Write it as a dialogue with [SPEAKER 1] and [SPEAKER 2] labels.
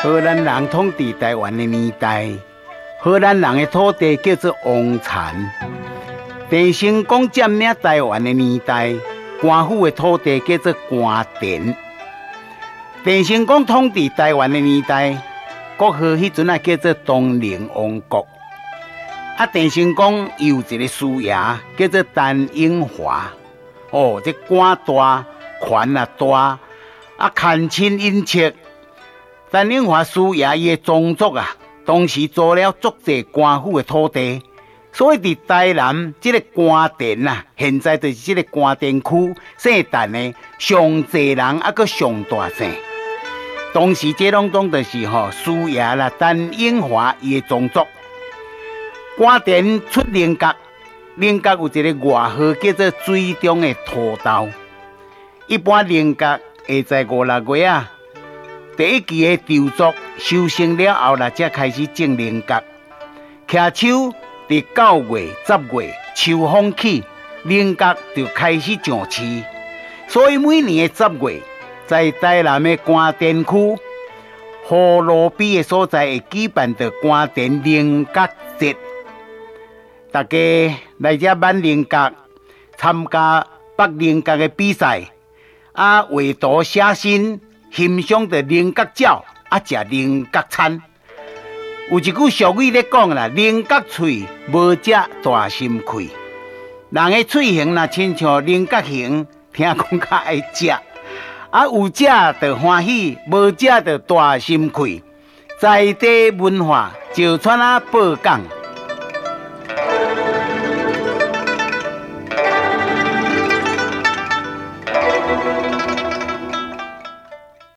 [SPEAKER 1] 荷兰人统治台湾的年代，荷兰人的土地叫做王田。郑成功占领台湾的年代，官府的土地叫做官田。郑成功统治台湾的年代，国号迄阵啊叫做东宁王国。啊，郑成功有一个师爷叫做陈永华。哦，这官大，权也大，啊，恳亲殷切。陈永华师爷伊的宗族啊，当时做了足济官府的土地，所以伫台南这个官田啊，现在就是这个官田区姓陈的上济人，啊，搁上大姓。当时这拢总就是吼师爷啦，陈永华伊的宗族。官田出菱角，菱角有一个外号叫做水中的土豆。一般菱角会在五六月啊。第一期的稻作收成了后，啦，才开始种菱角。徛秋伫九月、十月，秋风起，菱角就开始上市。所以每年的十月，在台南的官田区河路边的所在，会举办着官田菱角节。大家来这买菱角，参加拔菱角的比赛，啊，画图写生。欣赏着菱角鸟，啊，食菱角餐。有一句俗语咧讲啦，菱角喙无食大心亏。人的喙形若亲像菱角形，听讲较爱食。啊，有食着欢喜，无食着大心亏。在地文化，石川啊，宝港。